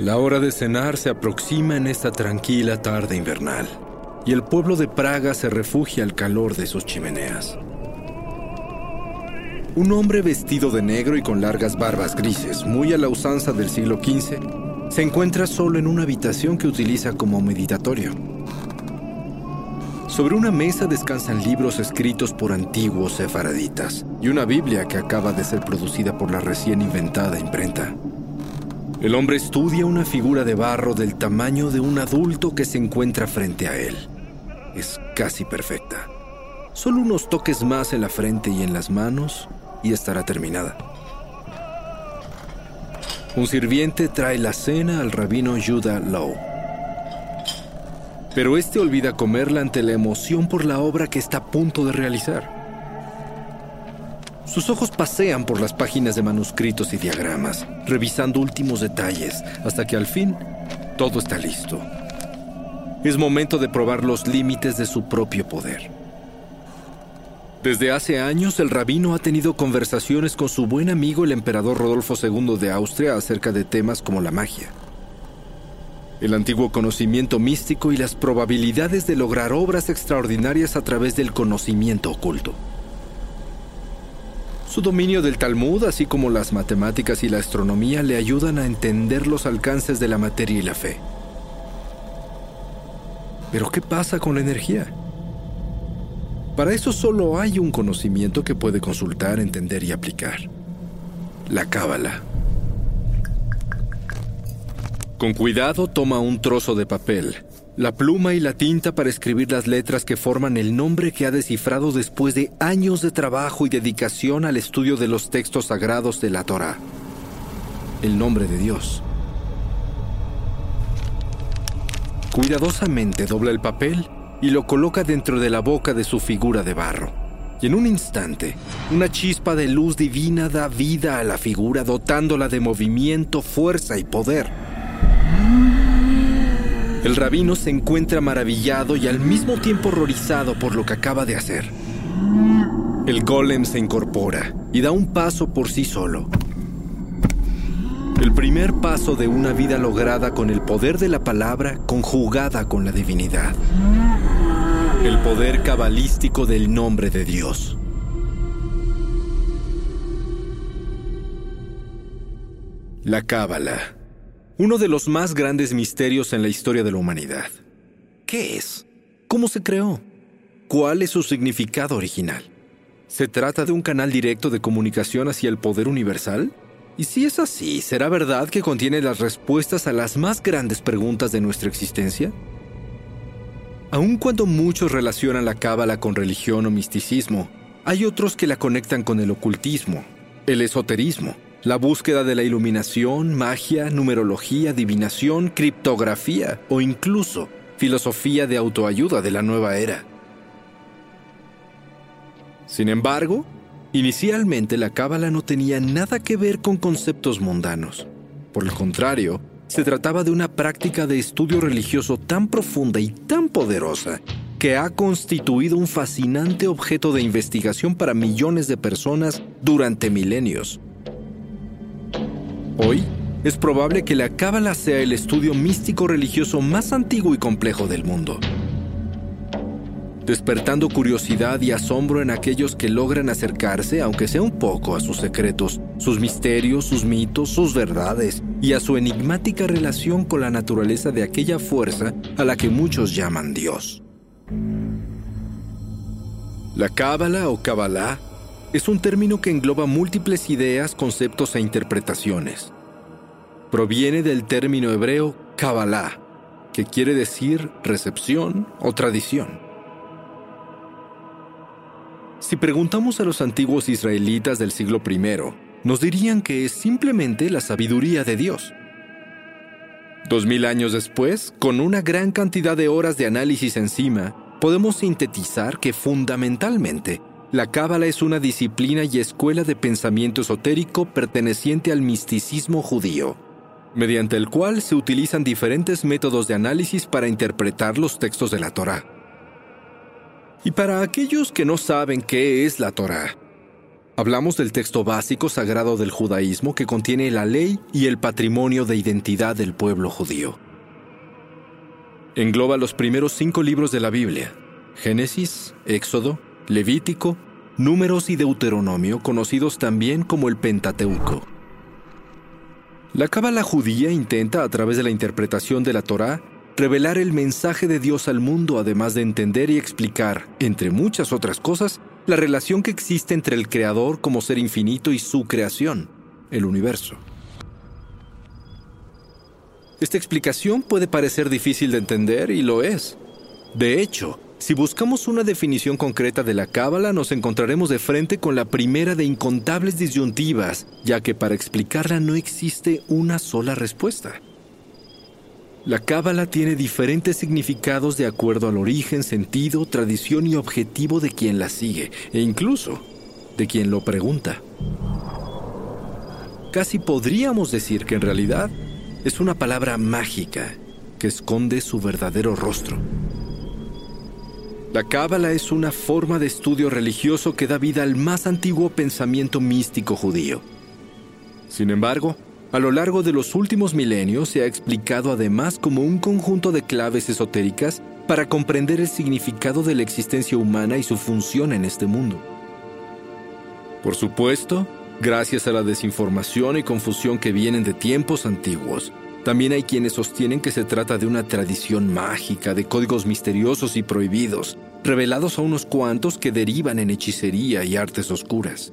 La hora de cenar se aproxima en esta tranquila tarde invernal y el pueblo de Praga se refugia al calor de sus chimeneas. Un hombre vestido de negro y con largas barbas grises, muy a la usanza del siglo XV, se encuentra solo en una habitación que utiliza como meditatorio. Sobre una mesa descansan libros escritos por antiguos sefaraditas y una Biblia que acaba de ser producida por la recién inventada imprenta. El hombre estudia una figura de barro del tamaño de un adulto que se encuentra frente a él. Es casi perfecta. Solo unos toques más en la frente y en las manos y estará terminada. Un sirviente trae la cena al rabino Judah Lowe. Pero este olvida comerla ante la emoción por la obra que está a punto de realizar. Sus ojos pasean por las páginas de manuscritos y diagramas, revisando últimos detalles, hasta que al fin todo está listo. Es momento de probar los límites de su propio poder. Desde hace años, el rabino ha tenido conversaciones con su buen amigo el emperador Rodolfo II de Austria acerca de temas como la magia, el antiguo conocimiento místico y las probabilidades de lograr obras extraordinarias a través del conocimiento oculto. Su dominio del Talmud, así como las matemáticas y la astronomía, le ayudan a entender los alcances de la materia y la fe. Pero ¿qué pasa con la energía? Para eso solo hay un conocimiento que puede consultar, entender y aplicar. La cábala. Con cuidado toma un trozo de papel, la pluma y la tinta para escribir las letras que forman el nombre que ha descifrado después de años de trabajo y dedicación al estudio de los textos sagrados de la Torah. El nombre de Dios. Cuidadosamente dobla el papel y lo coloca dentro de la boca de su figura de barro. Y en un instante, una chispa de luz divina da vida a la figura dotándola de movimiento, fuerza y poder. El rabino se encuentra maravillado y al mismo tiempo horrorizado por lo que acaba de hacer. El golem se incorpora y da un paso por sí solo. El primer paso de una vida lograda con el poder de la palabra conjugada con la divinidad. El poder cabalístico del nombre de Dios. La cábala uno de los más grandes misterios en la historia de la humanidad. ¿Qué es? ¿Cómo se creó? ¿Cuál es su significado original? ¿Se trata de un canal directo de comunicación hacia el poder universal? Y si es así, ¿será verdad que contiene las respuestas a las más grandes preguntas de nuestra existencia? Aun cuando muchos relacionan la cábala con religión o misticismo, hay otros que la conectan con el ocultismo, el esoterismo, la búsqueda de la iluminación, magia, numerología, adivinación, criptografía o incluso filosofía de autoayuda de la nueva era. Sin embargo, inicialmente la cábala no tenía nada que ver con conceptos mundanos. Por el contrario, se trataba de una práctica de estudio religioso tan profunda y tan poderosa que ha constituido un fascinante objeto de investigación para millones de personas durante milenios. Hoy, es probable que la Cábala sea el estudio místico religioso más antiguo y complejo del mundo despertando curiosidad y asombro en aquellos que logran acercarse, aunque sea un poco, a sus secretos, sus misterios, sus mitos, sus verdades y a su enigmática relación con la naturaleza de aquella fuerza a la que muchos llaman Dios. La Cábala o Kabbalah es un término que engloba múltiples ideas, conceptos e interpretaciones. Proviene del término hebreo Kabbalah, que quiere decir recepción o tradición. Si preguntamos a los antiguos israelitas del siglo I, nos dirían que es simplemente la sabiduría de Dios. Dos mil años después, con una gran cantidad de horas de análisis encima, podemos sintetizar que fundamentalmente la Cábala es una disciplina y escuela de pensamiento esotérico perteneciente al misticismo judío, mediante el cual se utilizan diferentes métodos de análisis para interpretar los textos de la Torá. Y para aquellos que no saben qué es la Torá, hablamos del texto básico sagrado del judaísmo que contiene la ley y el patrimonio de identidad del pueblo judío. Engloba los primeros cinco libros de la Biblia, Génesis, Éxodo, Levítico, Números y Deuteronomio, conocidos también como el Pentateuco. La Cábala judía intenta, a través de la interpretación de la Torá, revelar el mensaje de Dios al mundo, además de entender y explicar, entre muchas otras cosas, la relación que existe entre el Creador como ser infinito y su creación, el universo. Esta explicación puede parecer difícil de entender y lo es. De hecho, si buscamos una definición concreta de la Cábala, nos encontraremos de frente con la primera de incontables disyuntivas, ya que para explicarla no existe una sola respuesta. La cábala tiene diferentes significados de acuerdo al origen, sentido, tradición y objetivo de quien la sigue, e incluso de quien lo pregunta. Casi podríamos decir que en realidad es una palabra mágica que esconde su verdadero rostro. La cábala es una forma de estudio religioso que da vida al más antiguo pensamiento místico judío. Sin embargo, a lo largo de los últimos milenios se ha explicado además como un conjunto de claves esotéricas para comprender el significado de la existencia humana y su función en este mundo. Por supuesto, gracias a la desinformación y confusión que vienen de tiempos antiguos, también hay quienes sostienen que se trata de una tradición mágica de códigos misteriosos y prohibidos, revelados a unos cuantos que derivan en hechicería y artes oscuras.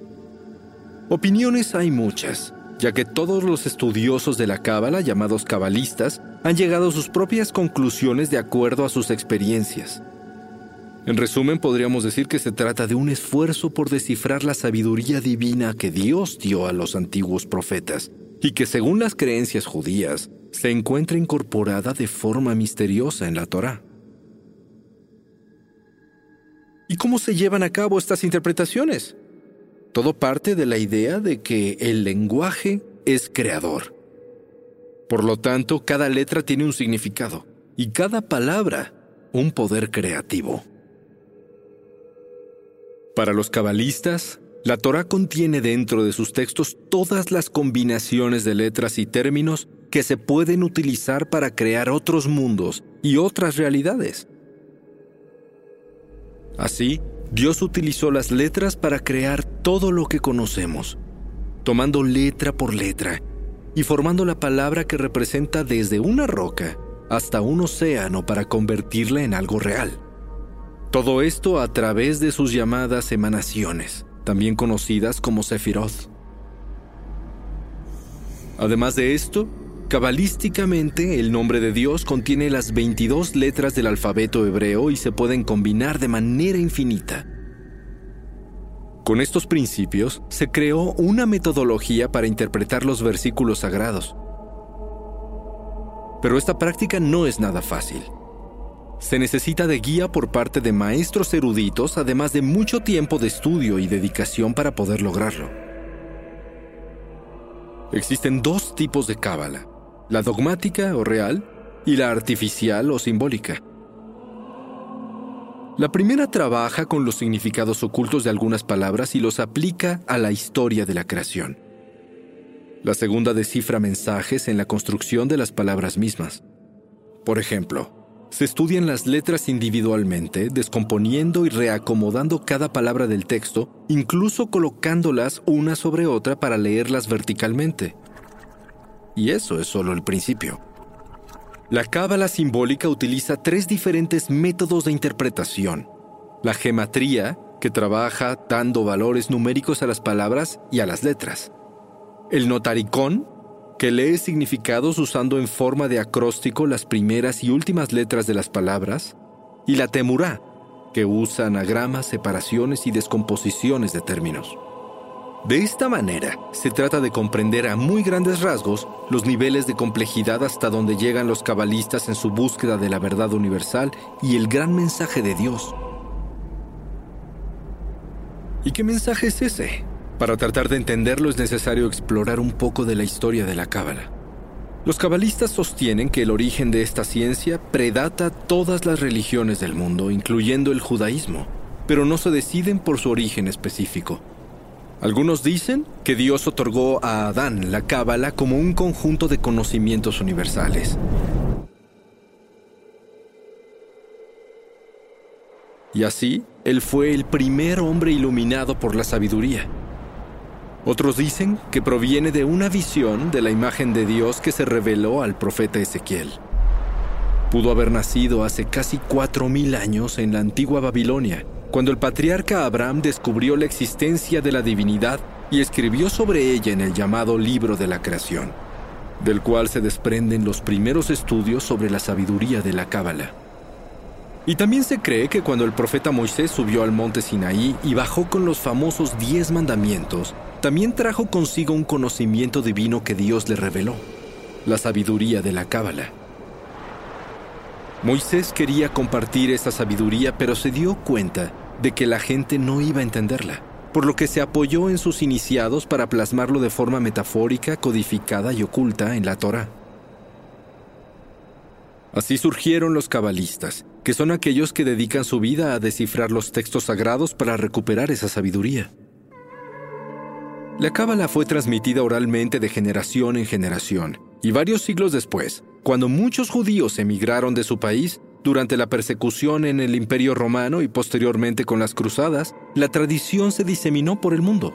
Opiniones hay muchas, ya que todos los estudiosos de la Cábala, llamados cabalistas, han llegado a sus propias conclusiones de acuerdo a sus experiencias. En resumen, podríamos decir que se trata de un esfuerzo por descifrar la sabiduría divina que Dios dio a los antiguos profetas y que, según las creencias judías, se encuentra incorporada de forma misteriosa en la Torá. ¿Y cómo se llevan a cabo estas interpretaciones? Todo parte de la idea de que el lenguaje es creador. Por lo tanto, cada letra tiene un significado y cada palabra un poder creativo. Para los cabalistas, la Torah contiene dentro de sus textos todas las combinaciones de letras y términos que se pueden utilizar para crear otros mundos y otras realidades. Así, Dios utilizó las letras para crear todo lo que conocemos, tomando letra por letra y formando la palabra que representa desde una roca hasta un océano para convertirla en algo real. Todo esto a través de sus llamadas emanaciones, también conocidas como Sefirot. Además de esto, Cabalísticamente, el nombre de Dios contiene las 22 letras del alfabeto hebreo y se pueden combinar de manera infinita. Con estos principios se creó una metodología para interpretar los versículos sagrados. Pero esta práctica no es nada fácil. Se necesita de guía por parte de maestros eruditos, además de mucho tiempo de estudio y dedicación para poder lograrlo. Existen dos tipos de cábala la dogmática o real y la artificial o simbólica. La primera trabaja con los significados ocultos de algunas palabras y los aplica a la historia de la creación. La segunda descifra mensajes en la construcción de las palabras mismas. Por ejemplo, se estudian las letras individualmente, descomponiendo y reacomodando cada palabra del texto, incluso colocándolas una sobre otra para leerlas verticalmente. Y eso es solo el principio. La cábala simbólica utiliza tres diferentes métodos de interpretación. La gematría, que trabaja dando valores numéricos a las palabras y a las letras. El notaricón, que lee significados usando en forma de acróstico las primeras y últimas letras de las palabras, y la temurá, que usa anagramas, separaciones y descomposiciones de términos. De esta manera, se trata de comprender a muy grandes rasgos los niveles de complejidad hasta donde llegan los cabalistas en su búsqueda de la verdad universal y el gran mensaje de Dios. ¿Y qué mensaje es ese? Para tratar de entenderlo es necesario explorar un poco de la historia de la cábala. Los cabalistas sostienen que el origen de esta ciencia predata todas las religiones del mundo, incluyendo el judaísmo, pero no se deciden por su origen específico. Algunos dicen que Dios otorgó a Adán la cábala como un conjunto de conocimientos universales. Y así, él fue el primer hombre iluminado por la sabiduría. Otros dicen que proviene de una visión de la imagen de Dios que se reveló al profeta Ezequiel. Pudo haber nacido hace casi cuatro mil años en la antigua Babilonia, cuando el patriarca Abraham descubrió la existencia de la divinidad y escribió sobre ella en el llamado libro de la creación, del cual se desprenden los primeros estudios sobre la sabiduría de la Cábala. Y también se cree que cuando el profeta Moisés subió al monte Sinaí y bajó con los famosos diez mandamientos, también trajo consigo un conocimiento divino que Dios le reveló, la sabiduría de la Cábala. Moisés quería compartir esa sabiduría, pero se dio cuenta de que la gente no iba a entenderla, por lo que se apoyó en sus iniciados para plasmarlo de forma metafórica, codificada y oculta en la Torah. Así surgieron los cabalistas, que son aquellos que dedican su vida a descifrar los textos sagrados para recuperar esa sabiduría. La cábala fue transmitida oralmente de generación en generación, y varios siglos después, cuando muchos judíos emigraron de su país, durante la persecución en el Imperio Romano y posteriormente con las cruzadas, la tradición se diseminó por el mundo.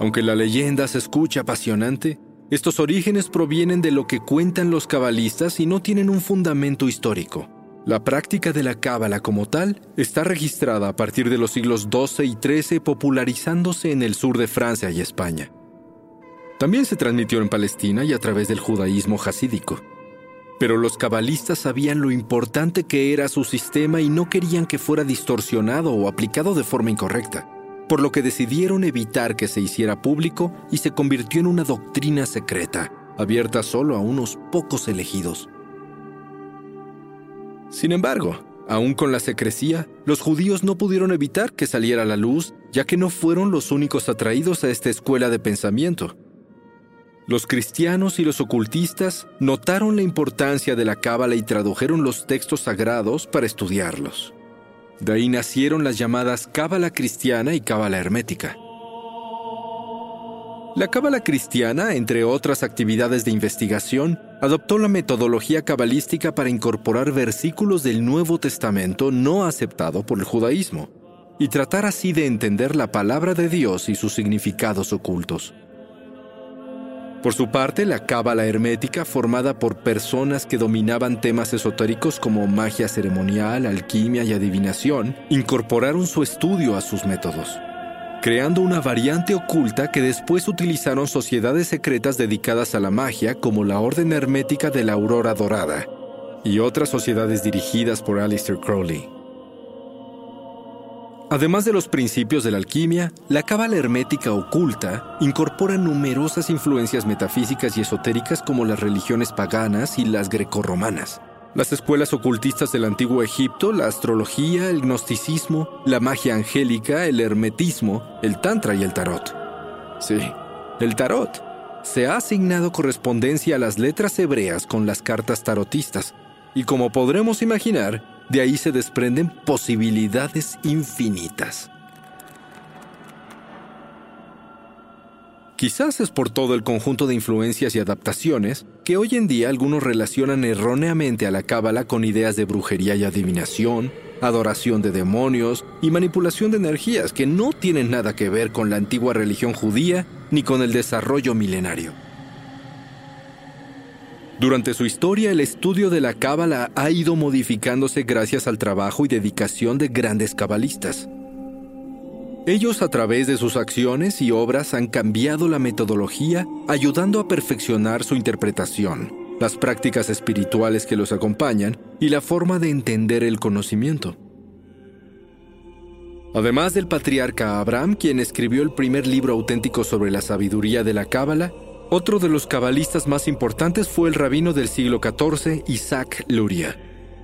Aunque la leyenda se escucha apasionante, estos orígenes provienen de lo que cuentan los cabalistas y no tienen un fundamento histórico. La práctica de la cábala como tal está registrada a partir de los siglos XII y XIII popularizándose en el sur de Francia y España. También se transmitió en Palestina y a través del judaísmo hasídico. Pero los cabalistas sabían lo importante que era su sistema y no querían que fuera distorsionado o aplicado de forma incorrecta, por lo que decidieron evitar que se hiciera público y se convirtió en una doctrina secreta, abierta solo a unos pocos elegidos. Sin embargo, aún con la secrecía, los judíos no pudieron evitar que saliera a la luz, ya que no fueron los únicos atraídos a esta escuela de pensamiento. Los cristianos y los ocultistas notaron la importancia de la cábala y tradujeron los textos sagrados para estudiarlos. De ahí nacieron las llamadas cábala cristiana y cábala hermética. La cábala cristiana, entre otras actividades de investigación, adoptó la metodología cabalística para incorporar versículos del Nuevo Testamento no aceptado por el judaísmo y tratar así de entender la palabra de Dios y sus significados ocultos. Por su parte, la cábala hermética, formada por personas que dominaban temas esotéricos como magia ceremonial, alquimia y adivinación, incorporaron su estudio a sus métodos creando una variante oculta que después utilizaron sociedades secretas dedicadas a la magia como la Orden Hermética de la Aurora Dorada y otras sociedades dirigidas por Aleister Crowley. Además de los principios de la alquimia, la cábala hermética oculta incorpora numerosas influencias metafísicas y esotéricas como las religiones paganas y las grecorromanas las escuelas ocultistas del antiguo Egipto, la astrología, el gnosticismo, la magia angélica, el hermetismo, el tantra y el tarot. Sí, el tarot. Se ha asignado correspondencia a las letras hebreas con las cartas tarotistas, y como podremos imaginar, de ahí se desprenden posibilidades infinitas. Quizás es por todo el conjunto de influencias y adaptaciones que hoy en día algunos relacionan erróneamente a la cábala con ideas de brujería y adivinación, adoración de demonios y manipulación de energías que no tienen nada que ver con la antigua religión judía ni con el desarrollo milenario. Durante su historia, el estudio de la cábala ha ido modificándose gracias al trabajo y dedicación de grandes cabalistas. Ellos a través de sus acciones y obras han cambiado la metodología, ayudando a perfeccionar su interpretación, las prácticas espirituales que los acompañan y la forma de entender el conocimiento. Además del patriarca Abraham, quien escribió el primer libro auténtico sobre la sabiduría de la Cábala, otro de los cabalistas más importantes fue el rabino del siglo XIV, Isaac Luria,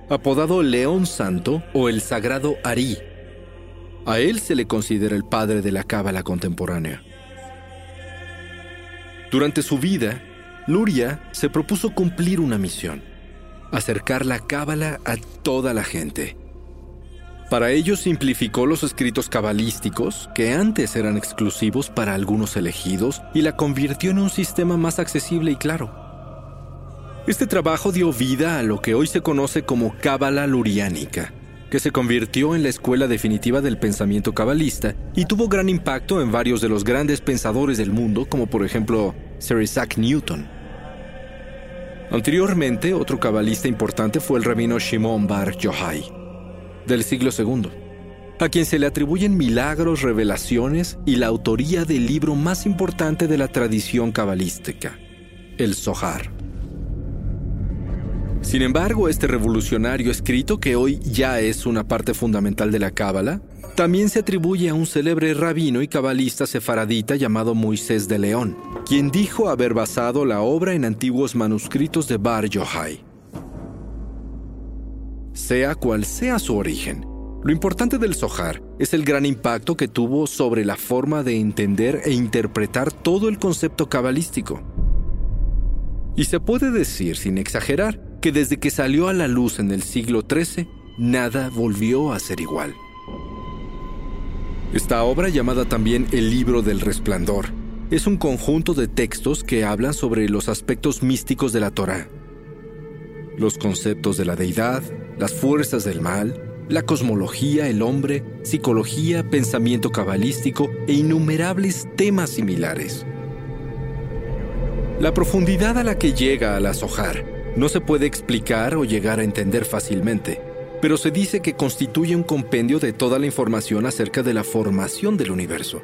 apodado León Santo o el Sagrado Ari. A él se le considera el padre de la cábala contemporánea. Durante su vida, Luria se propuso cumplir una misión, acercar la cábala a toda la gente para ello simplificó los escritos cabalísticos, que antes eran exclusivos para algunos elegidos, y la convirtió en un sistema más accesible y claro. Este trabajo dio vida a lo que hoy se conoce como Cábala Luriánica, que se convirtió en la escuela definitiva del pensamiento cabalista y tuvo gran impacto en varios de los grandes pensadores del mundo, como por ejemplo Sir Isaac Newton. Anteriormente, otro cabalista importante fue el rabino Shimon Bar Yochai del siglo II, a quien se le atribuyen milagros, revelaciones y la autoría del libro más importante de la tradición cabalística, el Zohar. Sin embargo, este revolucionario escrito, que hoy ya es una parte fundamental de la Cábala, también se atribuye a un célebre rabino y cabalista sefaradita llamado Moisés de León, quien dijo haber basado la obra en antiguos manuscritos de Bar Yochai sea cual sea su origen. Lo importante del Zohar es el gran impacto que tuvo sobre la forma de entender e interpretar todo el concepto cabalístico. Y se puede decir, sin exagerar, que desde que salió a la luz en el siglo XIII, nada volvió a ser igual. Esta obra, llamada también el Libro del Resplandor, es un conjunto de textos que hablan sobre los aspectos místicos de la Torah, los conceptos de la deidad, las fuerzas del mal, la cosmología, el hombre, psicología, pensamiento cabalístico e innumerables temas similares. La profundidad a la que llega a la Zohar no se puede explicar o llegar a entender fácilmente, pero se dice que constituye un compendio de toda la información acerca de la formación del universo.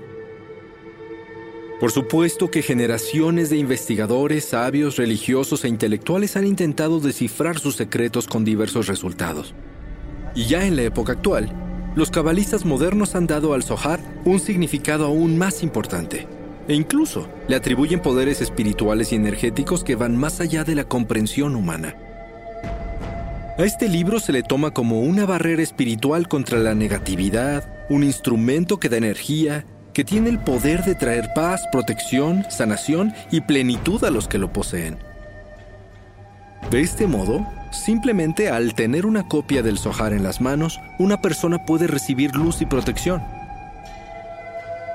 Por supuesto que generaciones de investigadores, sabios, religiosos e intelectuales han intentado descifrar sus secretos con diversos resultados. Y ya en la época actual, los cabalistas modernos han dado al Zohar un significado aún más importante, e incluso le atribuyen poderes espirituales y energéticos que van más allá de la comprensión humana. A este libro se le toma como una barrera espiritual contra la negatividad, un instrumento que da energía, que tiene el poder de traer paz, protección, sanación y plenitud a los que lo poseen. De este modo, simplemente al tener una copia del Zohar en las manos, una persona puede recibir luz y protección.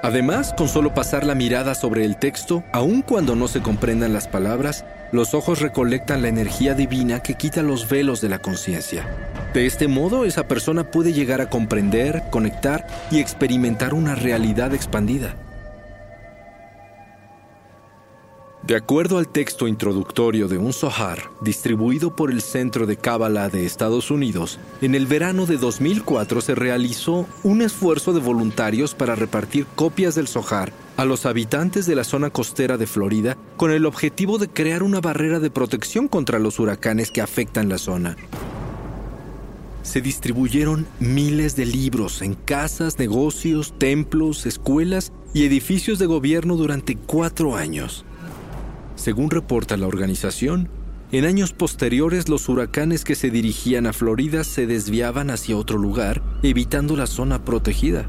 Además, con solo pasar la mirada sobre el texto, aun cuando no se comprendan las palabras, los ojos recolectan la energía divina que quita los velos de la conciencia. De este modo, esa persona puede llegar a comprender, conectar y experimentar una realidad expandida. De acuerdo al texto introductorio de un Zohar distribuido por el Centro de Cábala de Estados Unidos, en el verano de 2004 se realizó un esfuerzo de voluntarios para repartir copias del Zohar a los habitantes de la zona costera de Florida con el objetivo de crear una barrera de protección contra los huracanes que afectan la zona. Se distribuyeron miles de libros en casas, negocios, templos, escuelas y edificios de gobierno durante cuatro años. Según reporta la organización, en años posteriores los huracanes que se dirigían a Florida se desviaban hacia otro lugar, evitando la zona protegida.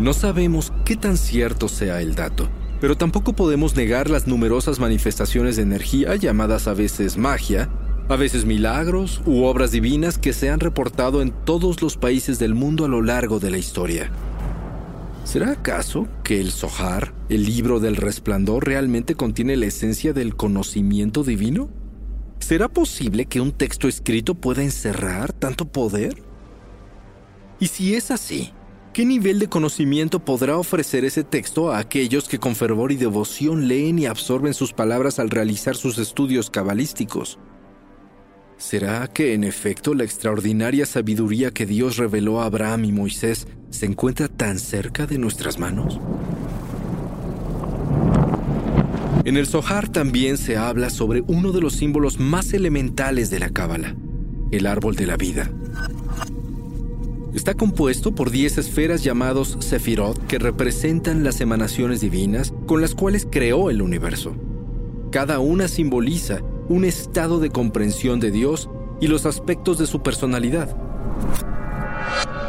No sabemos qué tan cierto sea el dato, pero tampoco podemos negar las numerosas manifestaciones de energía llamadas a veces magia, a veces milagros u obras divinas que se han reportado en todos los países del mundo a lo largo de la historia. ¿Será acaso que el Zohar, el libro del resplandor, realmente contiene la esencia del conocimiento divino? ¿Será posible que un texto escrito pueda encerrar tanto poder? Y si es así, ¿qué nivel de conocimiento podrá ofrecer ese texto a aquellos que con fervor y devoción leen y absorben sus palabras al realizar sus estudios cabalísticos? ¿Será que en efecto la extraordinaria sabiduría que Dios reveló a Abraham y Moisés se encuentra tan cerca de nuestras manos? En el Zohar también se habla sobre uno de los símbolos más elementales de la Cábala, el árbol de la vida. Está compuesto por 10 esferas llamados Sefirot que representan las emanaciones divinas con las cuales creó el universo. Cada una simboliza un estado de comprensión de Dios y los aspectos de su personalidad.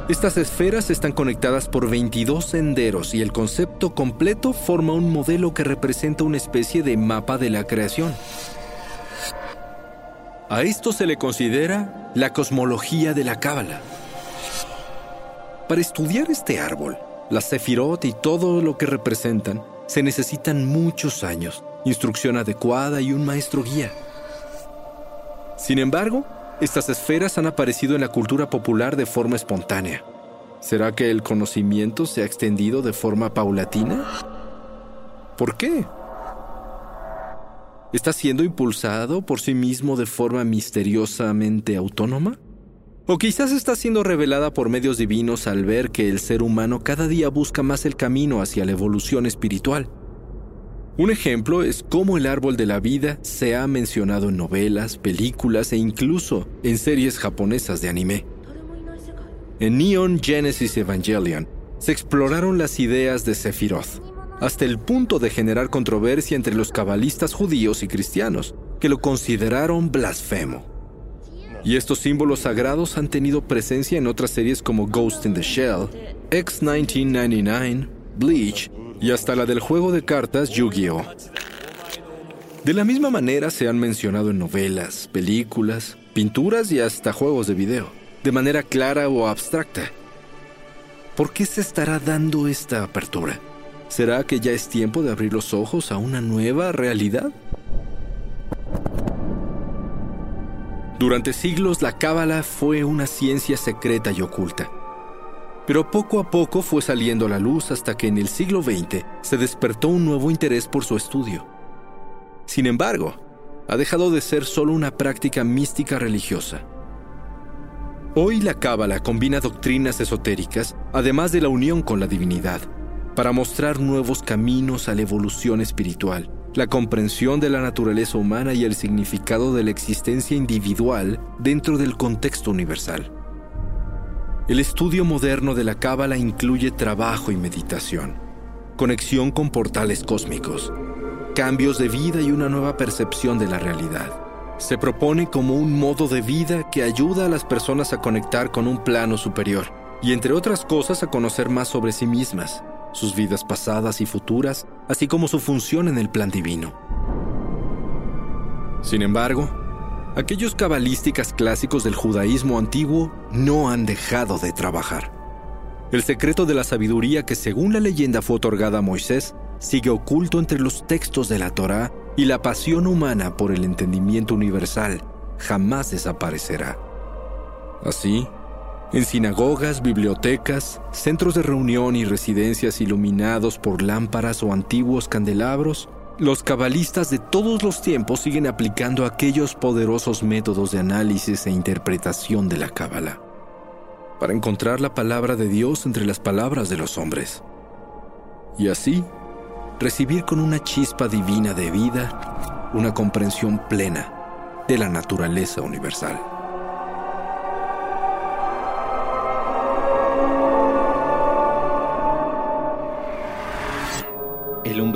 Estas esferas están conectadas por 22 senderos y el concepto completo forma un modelo que representa una especie de mapa de la creación. A esto se le considera la cosmología de la Cábala. Para estudiar este árbol, la Sefirot y todo lo que representan, se necesitan muchos años, instrucción adecuada y un maestro guía. Sin embargo, estas esferas han aparecido en la cultura popular de forma espontánea. ¿Será que el conocimiento se ha extendido de forma paulatina? ¿Por qué? ¿Está siendo impulsado por sí mismo de forma misteriosamente autónoma? ¿O quizás está siendo revelada por medios divinos al ver que el ser humano cada día busca más el camino hacia la evolución espiritual? Un ejemplo es cómo el árbol de la vida se ha mencionado en novelas, películas e incluso en series japonesas de anime. En Neon Genesis Evangelion se exploraron las ideas de Sephiroth, hasta el punto de generar controversia entre los cabalistas judíos y cristianos, que lo consideraron blasfemo. Y estos símbolos sagrados han tenido presencia en otras series como Ghost in the Shell, X-1999, Bleach y hasta la del juego de cartas Yu-Gi-Oh! De la misma manera se han mencionado en novelas, películas, pinturas y hasta juegos de video, de manera clara o abstracta. ¿Por qué se estará dando esta apertura? ¿Será que ya es tiempo de abrir los ojos a una nueva realidad? Durante siglos la cábala fue una ciencia secreta y oculta pero poco a poco fue saliendo a la luz hasta que en el siglo XX se despertó un nuevo interés por su estudio. Sin embargo, ha dejado de ser solo una práctica mística religiosa. Hoy la Cábala combina doctrinas esotéricas, además de la unión con la divinidad, para mostrar nuevos caminos a la evolución espiritual, la comprensión de la naturaleza humana y el significado de la existencia individual dentro del contexto universal. El estudio moderno de la Cábala incluye trabajo y meditación, conexión con portales cósmicos, cambios de vida y una nueva percepción de la realidad. Se propone como un modo de vida que ayuda a las personas a conectar con un plano superior y entre otras cosas a conocer más sobre sí mismas, sus vidas pasadas y futuras, así como su función en el plan divino. Sin embargo, aquellos cabalísticas clásicos del judaísmo antiguo no han dejado de trabajar. El secreto de la sabiduría que según la leyenda fue otorgada a Moisés sigue oculto entre los textos de la Torá y la pasión humana por el entendimiento universal jamás desaparecerá. Así, en sinagogas, bibliotecas, centros de reunión y residencias iluminados por lámparas o antiguos candelabros, los cabalistas de todos los tiempos siguen aplicando aquellos poderosos métodos de análisis e interpretación de la cábala para encontrar la palabra de Dios entre las palabras de los hombres. Y así, recibir con una chispa divina de vida una comprensión plena de la naturaleza universal.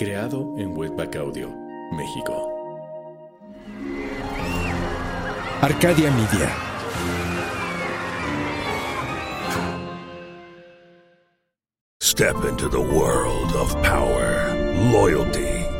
Creado en Webback Audio, México. Arcadia Media. Step into the world of power, loyalty,